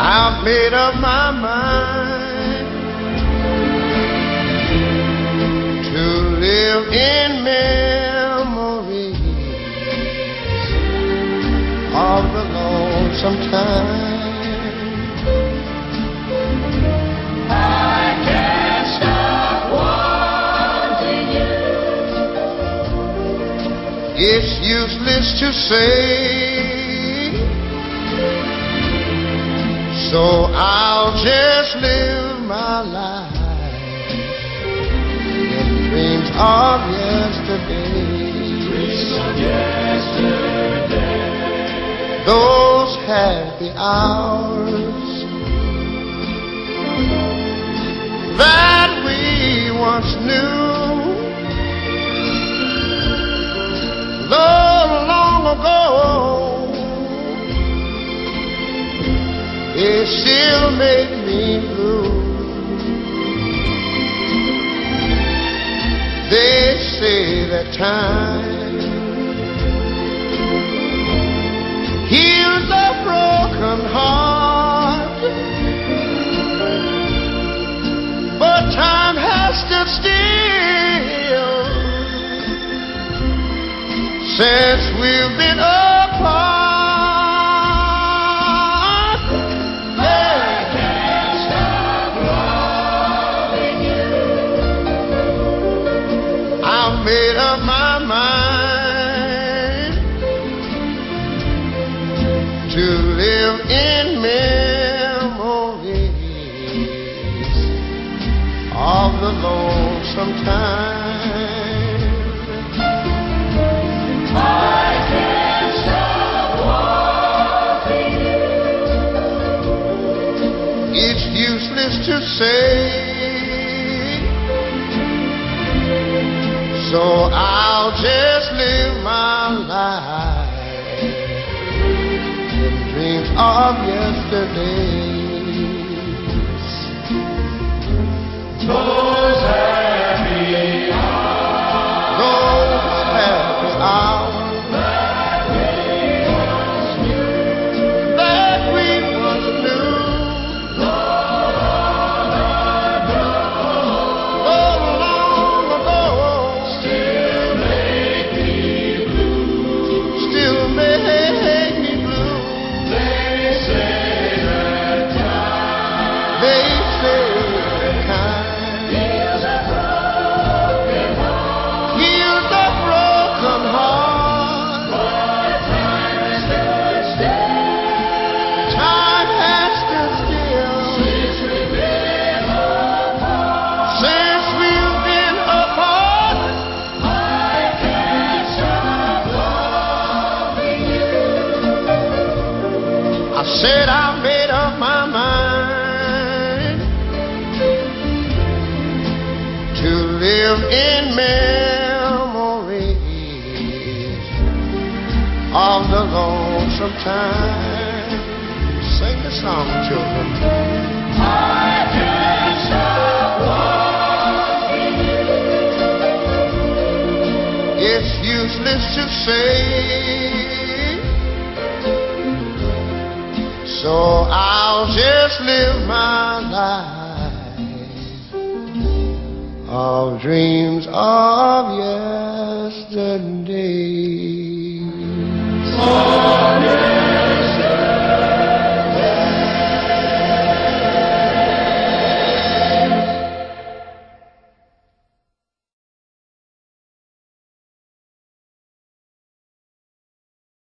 I've made up my mind It's useless to say, so I'll just live my life in dreams of yesterday. Dreams of yesterday. Those happy hours that we once knew. Ago, it still make me blue. They say that time since we've been apart. Yeah. I've made up my mind to say, so I'll just live my life in dreams of yesterdays. Made up my mind to live in memories of the lonesome time. Sing the song, children. I loving you. It's useless to say. So I'll just live my life of dreams of yesterday.